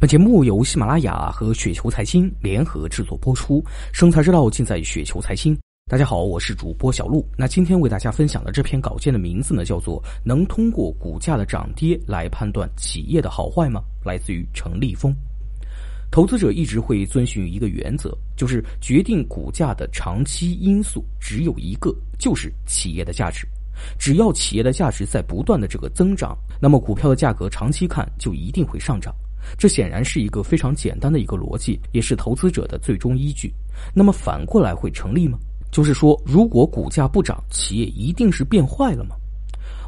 本节目由喜马拉雅和雪球财经联合制作播出，生财之道尽在雪球财经。大家好，我是主播小璐。那今天为大家分享的这篇稿件的名字呢，叫做《能通过股价的涨跌来判断企业的好坏吗？》来自于程立峰。投资者一直会遵循一个原则，就是决定股价的长期因素只有一个，就是企业的价值。只要企业的价值在不断的这个增长，那么股票的价格长期看就一定会上涨。这显然是一个非常简单的一个逻辑，也是投资者的最终依据。那么反过来会成立吗？就是说，如果股价不涨，企业一定是变坏了吗？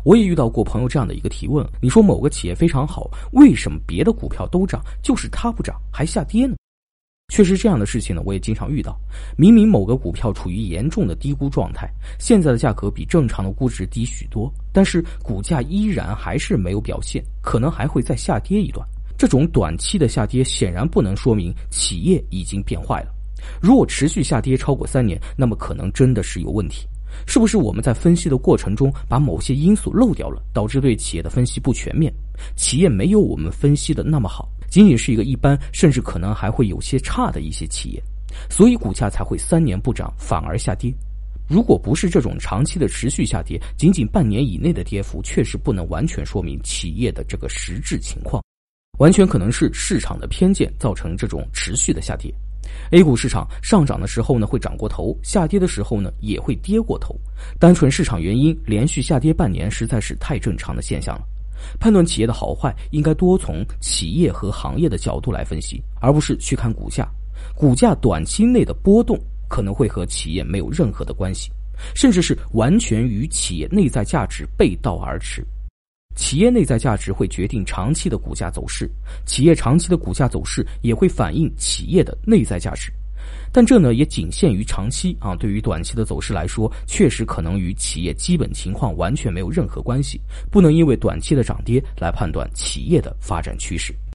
我也遇到过朋友这样的一个提问：你说某个企业非常好，为什么别的股票都涨，就是它不涨还下跌呢？确实这样的事情呢，我也经常遇到。明明某个股票处于严重的低估状态，现在的价格比正常的估值低许多，但是股价依然还是没有表现，可能还会再下跌一段。这种短期的下跌显然不能说明企业已经变坏了。如果持续下跌超过三年，那么可能真的是有问题。是不是我们在分析的过程中把某些因素漏掉了，导致对企业的分析不全面？企业没有我们分析的那么好，仅仅是一个一般，甚至可能还会有些差的一些企业，所以股价才会三年不涨反而下跌。如果不是这种长期的持续下跌，仅仅半年以内的跌幅，确实不能完全说明企业的这个实质情况。完全可能是市场的偏见造成这种持续的下跌。A 股市场上涨的时候呢会涨过头，下跌的时候呢也会跌过头。单纯市场原因连续下跌半年实在是太正常的现象了。判断企业的好坏，应该多从企业和行业的角度来分析，而不是去看股价。股价短期内的波动可能会和企业没有任何的关系，甚至是完全与企业内在价值背道而驰。企业内在价值会决定长期的股价走势，企业长期的股价走势也会反映企业的内在价值，但这呢也仅限于长期啊。对于短期的走势来说，确实可能与企业基本情况完全没有任何关系，不能因为短期的涨跌来判断企业的发展趋势。